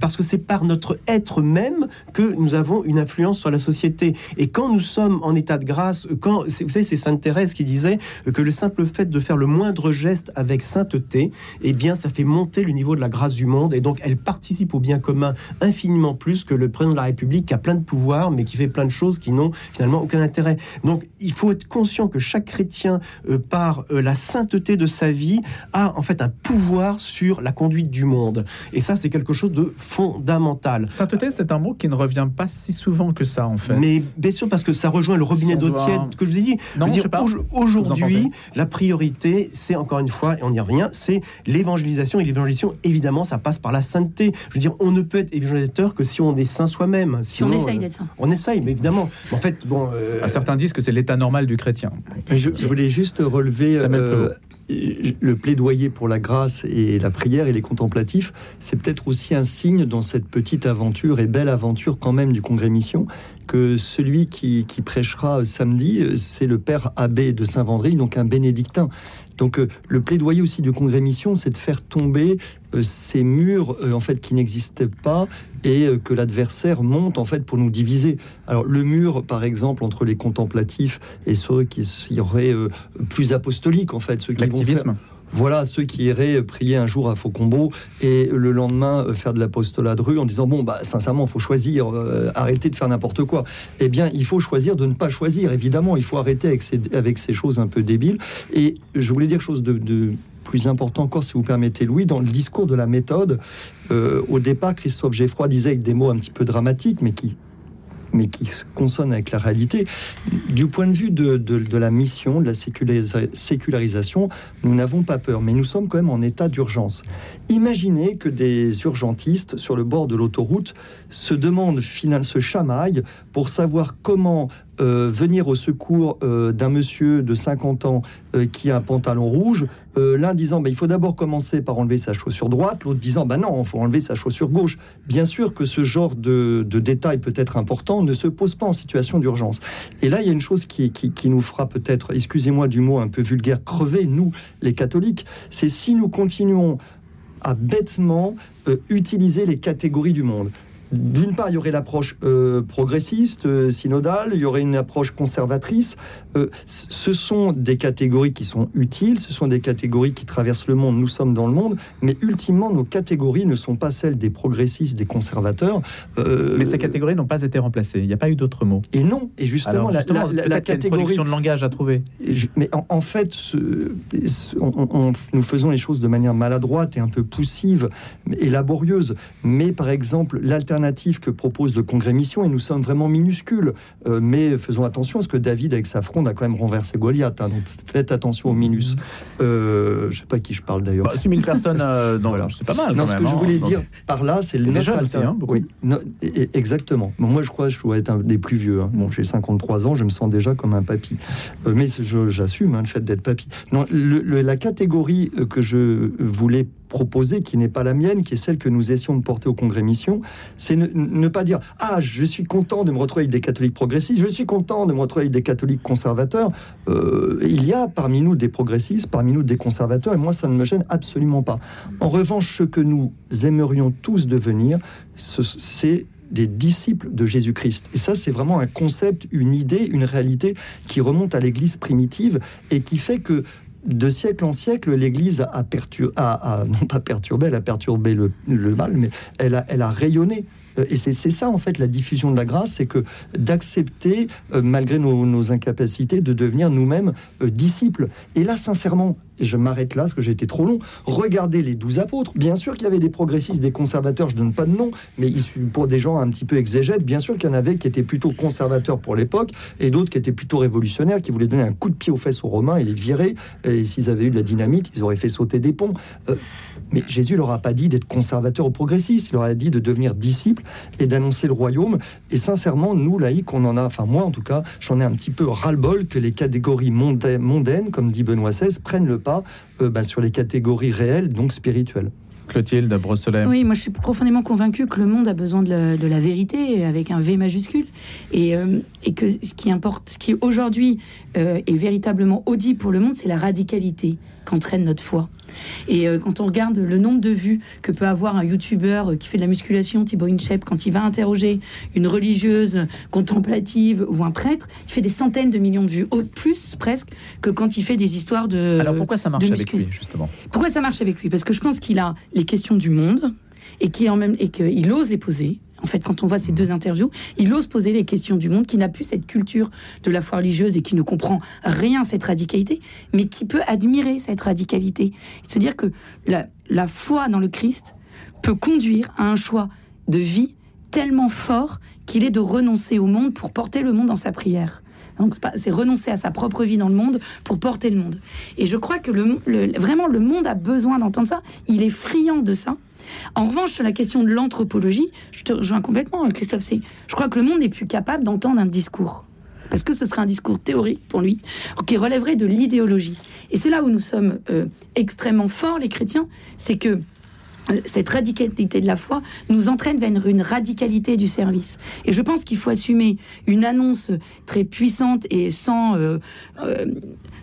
parce que c'est par notre être même que nous avons une influence sur la société. Et quand nous sommes en état de grâce, quand, vous savez, c'est Sainte Thérèse qui disait que le simple fait de faire le moindre geste avec sainteté, eh bien, ça fait monter le niveau de la grâce du monde. Et donc, elle participe au bien commun infiniment plus que le président de la République qui a plein de pouvoirs, mais qui fait plein de choses qui n'ont finalement aucun intérêt. Donc, il faut être conscient que chaque chrétien, euh, par euh, la sainteté de sa vie, a en fait un pouvoir sur la conduite du monde. Et ça, c'est quelque chose de fondamental. Sainteté, c'est un mot qui ne revient pas si souvent que ça, en fait. Mais bien sûr, parce que ça rejoint le robinet d'eau doit- tiède que je vous ai dit. Non, Je je dire, sais pas. Aujourd'hui, la priorité, c'est encore une fois, et on y revient, c'est l'évangélisation. Et l'évangélisation, évidemment, ça passe par la sainteté. Je veux dire, on ne peut être évangélisateur que si on est saint soi-même. Si on essaye euh, d'être ça. On essaye, mais évidemment. En fait, bon. euh, Ah, Certains disent que c'est l'état normal du chrétien. Mais je, je voulais juste relever euh, le plaidoyer pour la grâce et la prière et les contemplatifs. C'est peut-être aussi un signe dans cette petite aventure et belle aventure quand même du Congrès Mission que celui qui, qui prêchera samedi, c'est le père abbé de Saint-Vendry, donc un bénédictin. Donc euh, le plaidoyer aussi du Congrès Mission, c'est de faire tomber euh, ces murs euh, en fait qui n'existaient pas et euh, que l'adversaire monte en fait pour nous diviser. Alors le mur, par exemple, entre les contemplatifs et ceux qui seraient euh, plus apostoliques en fait, ceux qui. Voilà ceux qui iraient prier un jour à Faucombeau et le lendemain euh, faire de l'apostolat de rue en disant bon bah sincèrement il faut choisir euh, arrêter de faire n'importe quoi. Eh bien il faut choisir de ne pas choisir évidemment. Il faut arrêter avec ces, avec ces choses un peu débiles. Et je voulais dire chose de, de plus important encore si vous permettez Louis dans le discours de la méthode euh, au départ Christophe Geffroy disait avec des mots un petit peu dramatiques mais qui mais qui consonne avec la réalité. Du point de vue de, de- la mission, de la sécularisa- sécularisation, nous n'avons pas peur, mais nous sommes quand même en état d'urgence. Imaginez que des urgentistes sur le bord de l'autoroute se demandent, finalement, se chamaillent pour savoir comment euh, venir au secours euh, d'un monsieur de 50 ans euh, qui a un pantalon rouge, l'un disant bah, il faut d'abord commencer par enlever sa chaussure droite, l'autre disant bah non, il faut enlever sa chaussure gauche. Bien sûr que ce genre de, détail peut-être important ne se pose pas en situation d'urgence. Et là, il y a une chose qui, qui, qui nous fera peut-être, excusez-moi du mot un peu vulgaire, crever, nous, les catholiques, c'est si nous continuons à bêtement utiliser les catégories du monde. D'une part, il y aurait l'approche euh, progressiste, euh, synodale, il y aurait une approche conservatrice. Euh, ce sont des catégories qui sont utiles, ce sont des catégories qui traversent le monde, nous sommes dans le monde, mais ultimement, nos catégories ne sont pas celles des progressistes, des conservateurs. Mais ces catégories n'ont pas été remplacées. Il n'y a pas eu d'autres mots. Et non, et justement, Alors, la- justement, la, la- la catégorie... de langage à trouver. Je- Mais en, en fait, ce- ce- on- on- nous faisons les choses de manière maladroite et un peu poussive et laborieuse. Mais par exemple, l'alternative que propose le Congrès Mission, et nous sommes vraiment minuscules, euh, mais faisons attention, parce que David, avec sa fronde, a quand même renversé Goliath. hein, donc faites attention aux minus. Euh, je sais pas à qui je parle d'ailleurs. Bah, 6 000 personnes, euh, Voilà. c'est pas mal. Non, ce que je hein. voulais Donc, dire par là, c'est le Et des notre jeunes aussi, hein. Oui, no- et- et- exactement. Moi, je crois que je dois être un des plus vieux. Bon, j'ai 53 ans, je me sens déjà comme un papy. Euh, mais j'assume le fait d'être papy. Non, le- le- la catégorie que je voulais proposée, qui n'est pas la mienne, qui est celle que nous essayons de porter au Congrès Mission, c'est ne, pas dire Ah, je suis content de me retrouver avec des catholiques progressistes, je suis content de me retrouver avec des catholiques conservateurs. Euh, il y a parmi nous des progressistes, parmi nous des conservateurs, et moi, ça ne me gêne absolument pas. En revanche, ce que nous aimerions tous devenir, c'est des disciples de Jésus-Christ. Et ça, c'est vraiment un concept, une idée, une réalité qui remonte à l'Église primitive et qui fait que de siècle en siècle, l'Église a, non pas perturbé, elle a perturbé le, mal, mais elle a, elle a rayonné euh, et c'est ça, en fait, la diffusion de la grâce, c'est que d'accepter, euh, malgré nos, incapacités, de devenir nous-mêmes euh, disciples. Et là, sincèrement, je m'arrête là parce que j'ai été trop long. Regardez les douze apôtres. Bien sûr qu'il y avait des progressistes, des conservateurs, je donne pas de nom, mais pour des gens un petit peu exégètes, bien sûr qu'il y en avait qui étaient plutôt conservateurs pour l'époque et d'autres qui étaient plutôt révolutionnaires, qui voulaient donner un coup de pied aux fesses aux Romains et les virer. Et s'ils avaient eu de la dynamite, ils auraient fait sauter des ponts. mais Jésus leur a pas dit d'être conservateur ou progressiste, il leur a dit de devenir disciples et d'annoncer le royaume. Et sincèrement, nous, laïcs, on en a, enfin moi en tout cas, j'en ai un petit peu ras-le-bol que les catégories mondaines, comme dit Benoît XVI, prennent le pas euh, bah, sur les catégories réelles, donc spirituelles. Clotilde Brosselet. Oui, moi je suis profondément convaincu que le monde a besoin de la, vérité avec un V majuscule et, euh, et, que ce qui importe, ce qui aujourd'hui euh, est véritablement audible pour le monde, c'est la radicalité qu'entraîne notre foi. Et euh, quand on regarde le nombre de vues que peut avoir un youtubeur qui fait de la musculation, Thibaut Inchep, quand il va interroger une religieuse contemplative ou un prêtre, il fait des centaines de millions de vues, au plus presque que quand il fait des histoires de. Alors pourquoi ça marche avec lui justement? Pourquoi ça marche avec lui? Parce que je pense qu'il a les questions du monde et qu'il en même et qu'il ose les poser en fait, quand on voit ces deux interviews, il ose poser les questions du monde, qui n'a plus cette culture de la foi religieuse et qui ne comprend rien à cette radicalité, mais qui peut admirer cette radicalité. Se dire que la, foi dans le Christ peut conduire à un choix de vie tellement fort qu'il est de renoncer au monde pour porter le monde dans sa prière. Donc c'est renoncer à sa propre vie dans le monde pour porter le monde. Et je crois que vraiment le monde a besoin d'entendre ça. Il est friand de ça. En revanche, sur la question de l'anthropologie, je te rejoins complètement, Christophe. C'est, je crois que le monde n'est plus capable d'entendre un discours. Parce que ce serait un discours théorique pour lui, qui relèverait de l'idéologie. Et c'est là où nous sommes euh, extrêmement forts, les chrétiens, c'est que euh, cette radicalité de la foi nous entraîne vers une radicalité du service. Et je pense qu'il faut assumer une annonce très puissante et sans, euh,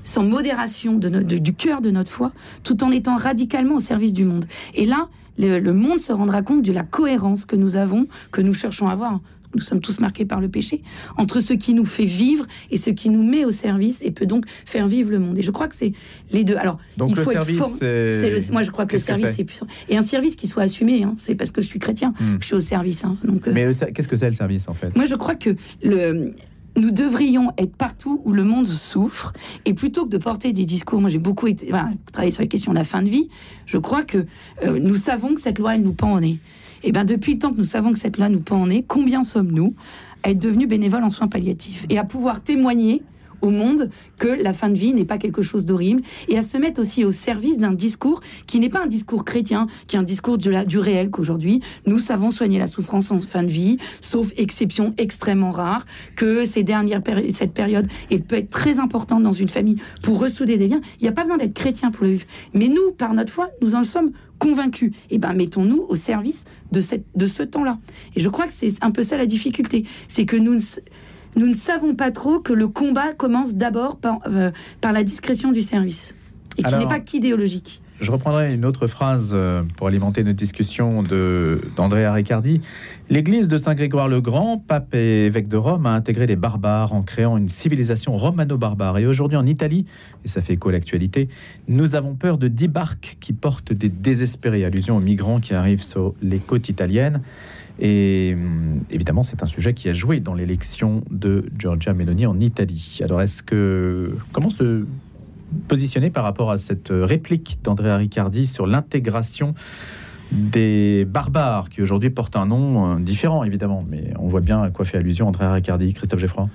sans modération du cœur de notre foi, tout en étant radicalement au service du monde. Et là, le, monde se rendra compte de la cohérence que nous avons, que nous cherchons à avoir nous sommes tous marqués par le péché, entre ce qui nous fait vivre et ce qui nous met au service et peut donc faire vivre le monde. Et je crois que c'est les deux. Alors, donc il faut le service, être moi je crois que le service c'est puissant et un service qui soit assumé. Hein. C'est parce que je suis chrétien hmm. que je suis au service. Hein. Donc, euh, Mais qu'est-ce que c'est le service en fait? Moi je crois que le nous devrions être partout où le monde souffre. Et plutôt que de porter des discours, moi j'ai beaucoup travaillé sur les questions de la fin de vie, je crois que euh, nous savons que cette loi, elle nous pend en nez. Et bien depuis le temps que nous savons que cette loi nous pend en nez, combien sommes-nous à être devenus bénévoles en soins palliatifs et à pouvoir témoigner au monde que la fin de vie n'est pas quelque chose d'horrible et à se mettre aussi au service d'un discours qui n'est pas un discours chrétien, qui est un discours du réel qu'aujourd'hui nous savons soigner la souffrance en fin de vie, sauf exception extrêmement rare, que ces dernières cette période peut être très importante dans une famille pour ressouder des liens. Il n'y a pas besoin d'être chrétien pour le vivre. Mais nous, par notre foi, nous en sommes convaincus. Eh ben mettons-nous au service de, de ce temps-là. Et je crois que c'est un peu ça la difficulté, c'est que nous nous ne savons pas trop que le combat commence d'abord par, euh, par la discrétion du service et qui n'est pas qu'idéologique. Je reprendrai une autre phrase euh, pour alimenter notre discussion d'Andrea Riccardi. L'église de Saint-Grégoire le Grand, pape et évêque de Rome, a intégré les barbares en créant une civilisation romano-barbare. Et aujourd'hui en Italie, et ça fait écho à l'actualité, nous avons peur de dix barques qui portent des désespérés, allusion aux migrants qui arrivent sur les côtes italiennes. Et hum, évidemment, c'est un sujet qui a joué dans l'élection de Giorgia Meloni en Italie. Alors, est-ce que comment se positionner par rapport à cette réplique d'Andrea Riccardi sur l'intégration des barbares qui aujourd'hui portent un nom euh, différent, évidemment, mais on voit bien à quoi fait allusion Andrea Riccardi, Christophe Geffroy?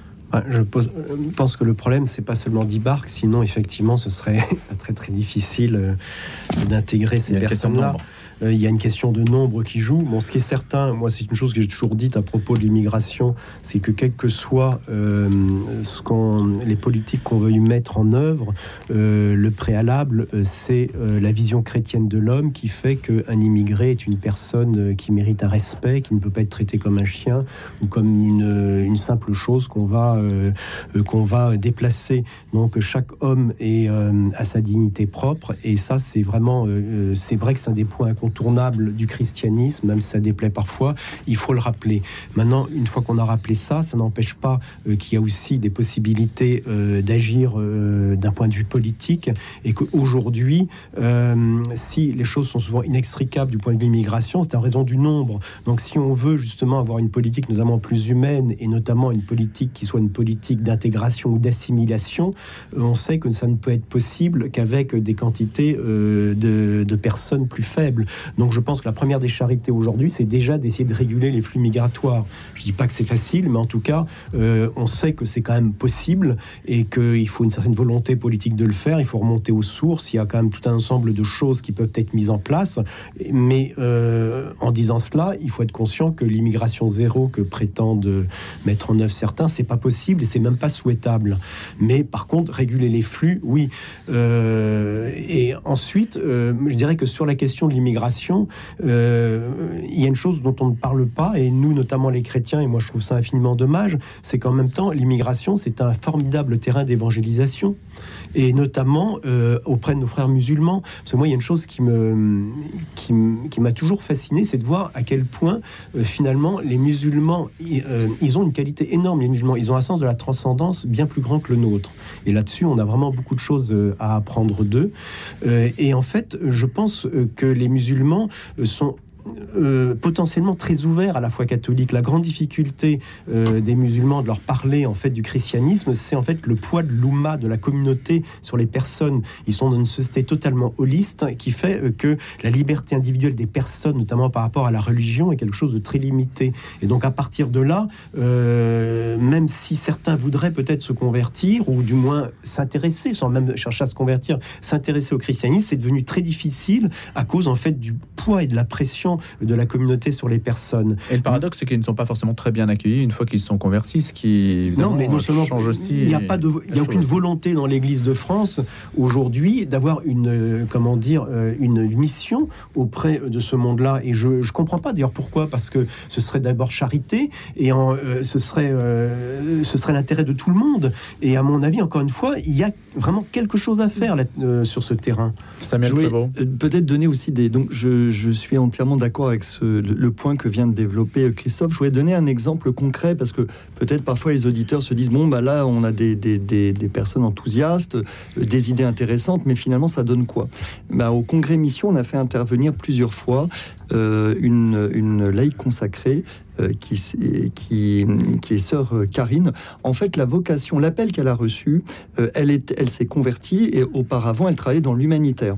Je pense que le problème, c'est pas seulement 10 barques, sinon effectivement, ce serait très très difficile euh, d'intégrer ces personnes-là. Il y a une question de nombre qui joue. Bon, ce qui est certain, moi, c'est une chose que j'ai toujours dite à propos de l'immigration, c'est que quel que soit ce qu'on, les politiques qu'on veuille mettre en œuvre, le préalable, c'est la vision chrétienne de l'homme qui fait qu'un immigré est une personne qui mérite un respect, qui ne peut pas être traité comme un chien ou comme une, simple chose qu'on va, qu'on va déplacer. Donc chaque homme est à sa dignité propre et ça c'est vraiment euh, c'est vrai que c'est un des points incontournables du christianisme même si ça déplaît parfois il faut le rappeler maintenant une fois qu'on a rappelé ça ça n'empêche pas euh, qu'il y a aussi des possibilités euh, d'agir d'un point de vue politique et qu'aujourd'hui si les choses sont souvent inextricables du point de vue immigration c'est en raison du nombre donc si on veut justement avoir une politique notamment plus humaine et notamment une politique qui soit une politique d'intégration ou d'assimilation on sait que ça ne peut être possible qu'avec des quantités euh, de, personnes plus faibles. Donc je pense que la première des charités aujourd'hui, c'est déjà d'essayer de réguler les flux migratoires. Je dis pas que c'est facile, mais en tout cas, euh, on sait que c'est quand même possible et qu'il faut une certaine volonté politique de le faire. Il faut remonter aux sources. Il y a quand même tout un ensemble de choses qui peuvent être mises en place. Mais euh, en disant cela, il faut être conscient que l'immigration zéro que prétendent mettre en œuvre certains, c'est pas possible et c'est même pas souhaitable. Mais par contre, réguler les flux, oui. Euh, et ensuite, je dirais que sur la question de l'immigration, euh, il y a une chose dont on ne parle pas, et nous, notamment les chrétiens, et moi je trouve ça infiniment dommage, c'est qu'en même temps, l'immigration, c'est un formidable terrain d'évangélisation et notamment euh, auprès de nos frères musulmans. Parce que moi, il y a une chose qui me qui, m'a toujours fasciné, c'est de voir à quel point euh, finalement les musulmans, euh, ils ont une qualité énorme. Les musulmans, ils ont un sens de la transcendance bien plus grand que le nôtre. Et là-dessus, on a vraiment beaucoup de choses à apprendre d'eux. et en fait, je pense que les musulmans sont euh, potentiellement très ouvert à la foi catholique. La grande difficulté euh, des musulmans de leur parler en fait du christianisme, c'est en fait le poids de l'oumma, de la communauté sur les personnes. Ils sont dans une société totalement holiste qui fait euh, que la liberté individuelle des personnes, notamment par rapport à la religion, est quelque chose de très limité. Et donc à partir de là, même si certains voudraient peut-être se convertir ou du moins s'intéresser, sans même chercher à se convertir, s'intéresser au christianisme, c'est devenu très difficile à cause en fait du poids et de la pression de la communauté sur les personnes. Et le paradoxe, c'est qu'ils ne sont pas forcément très bien accueillis une fois qu'ils sont convertis, ce qui non, mais non seulement change aussi. Il n'y a pas de, il y a aucune volonté dans l'Église de France aujourd'hui d'avoir une, euh, comment dire, euh, une mission auprès de ce monde-là. Et je ne comprends pas d'ailleurs pourquoi, parce que ce serait d'abord charité et en, euh, ce serait, ce serait l'intérêt de tout le monde. Et à mon avis, encore une fois, il y a vraiment quelque chose à faire là, sur ce terrain. Samuel Peut-être donner aussi des. Donc, je, je suis entièrement d'accord avec ce, le point que vient de développer Christophe. Je voudrais donner un exemple concret parce que peut-être parfois les auditeurs se disent bon, bah là, on a des, des, des, personnes enthousiastes, euh, des idées intéressantes, mais finalement, ça donne quoi? Bah, Au congrès Mission, on a fait intervenir plusieurs fois euh, une, une laïque consacrée euh, qui, qui, est sœur Karine. En fait, la vocation, l'appel qu'elle a reçu, elle, est, elle s'est convertie et auparavant, elle travaillait dans l'humanitaire.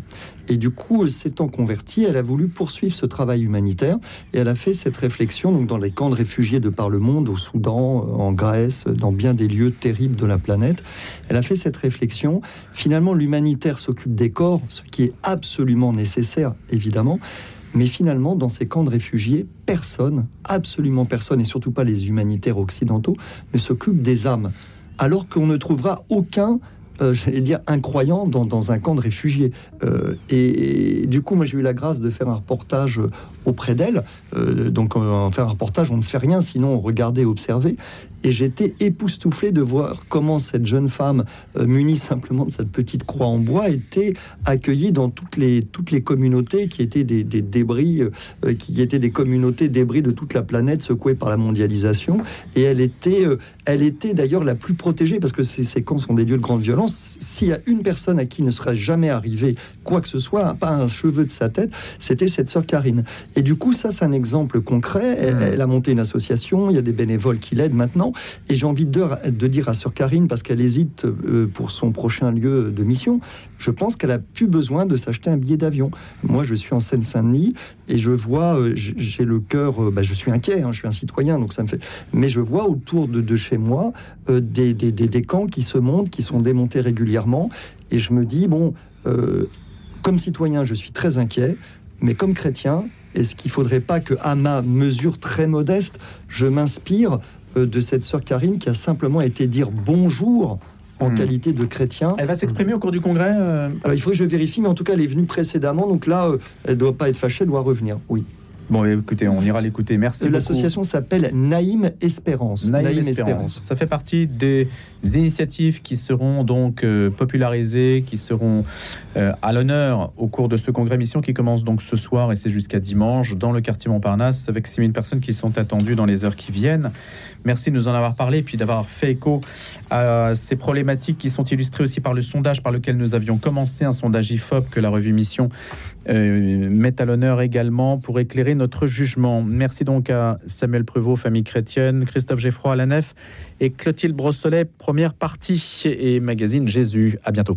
Et du coup, s'étant convertie, elle a voulu poursuivre ce travail humanitaire et elle a fait cette réflexion donc dans les camps de réfugiés de par le monde, au Soudan, en Grèce, dans bien des lieux terribles de la planète. Elle a fait cette réflexion. Finalement, l'humanitaire s'occupe des corps, ce qui est absolument nécessaire, évidemment. Mais finalement, dans ces camps de réfugiés, personne, absolument personne, et surtout pas les humanitaires occidentaux, ne s'occupe des âmes. Alors qu'on ne trouvera aucun euh, j'allais dire, incroyant dans, dans, un camp de réfugiés. Euh, et, du coup, moi, j'ai eu la grâce de faire un reportage auprès d'elle. Euh, donc, en faire un reportage, on ne fait rien, sinon on regardait, observait. Et j'étais époustouflé de voir comment cette jeune femme, euh, munie simplement de cette petite croix en bois, était accueillie dans toutes les, toutes les communautés qui étaient des, débris, euh, qui étaient des communautés débris de toute la planète secouées par la mondialisation. Et elle était, elle était d'ailleurs la plus protégée parce que ces, ces camps sont des lieux de grande violence. S'il y a une personne à qui ne serait jamais arrivé quoi que ce soit, pas un cheveu de sa tête, c'était cette sœur Karine. Et du coup, ça, c'est un exemple concret. Elle, mmh. elle a monté une association, il y a des bénévoles qui l'aident maintenant. Et j'ai envie de, de, dire à Sœur Karine, parce qu'elle hésite euh, pour son prochain lieu de mission, je pense qu'elle a plus besoin de s'acheter un billet d'avion. Moi, je suis en Seine-Saint-Denis et je vois, euh, j'ai le cœur, euh, bah, je suis inquiet, hein, je suis un citoyen, donc ça me fait. Mais je vois autour de, de chez moi des, des, des, camps qui se montent, qui sont démontés régulièrement, et je me dis bon. comme citoyen, je suis très inquiet Mais comme chrétien, est-ce qu'il ne faudrait pas que, à ma mesure très modeste, je m'inspire euh, de cette sœur Karine qui a simplement été dire bonjour en Hmm. qualité de chrétien Elle va s'exprimer au cours du congrès euh, Alors, il faudrait que je vérifie, mais en tout cas, elle est venue précédemment, donc là, euh, elle ne doit pas être fâchée, elle doit revenir. Oui. Bon, écoutez, on ira l'écouter. Merci. Beaucoup. L'association s'appelle Naïm Espérance. Naïm Espérance. Ça fait partie des initiatives qui seront donc euh, popularisées, qui seront euh, à l'honneur au cours de ce congrès mission qui commence donc ce soir et c'est jusqu'à dimanche dans le quartier Montparnasse avec 6000 personnes qui sont attendues dans les heures qui viennent. Merci de nous en avoir parlé et puis d'avoir fait écho à ces problématiques qui sont illustrées aussi par le sondage par lequel nous avions commencé, un sondage IFOP que la revue Mission euh, met à l'honneur également pour éclairer notre jugement. Merci donc à Samuel Prévost, famille chrétienne, Christophe Geffroy à la nef et Clotilde Brossolet, première partie et magazine Jésus. À bientôt.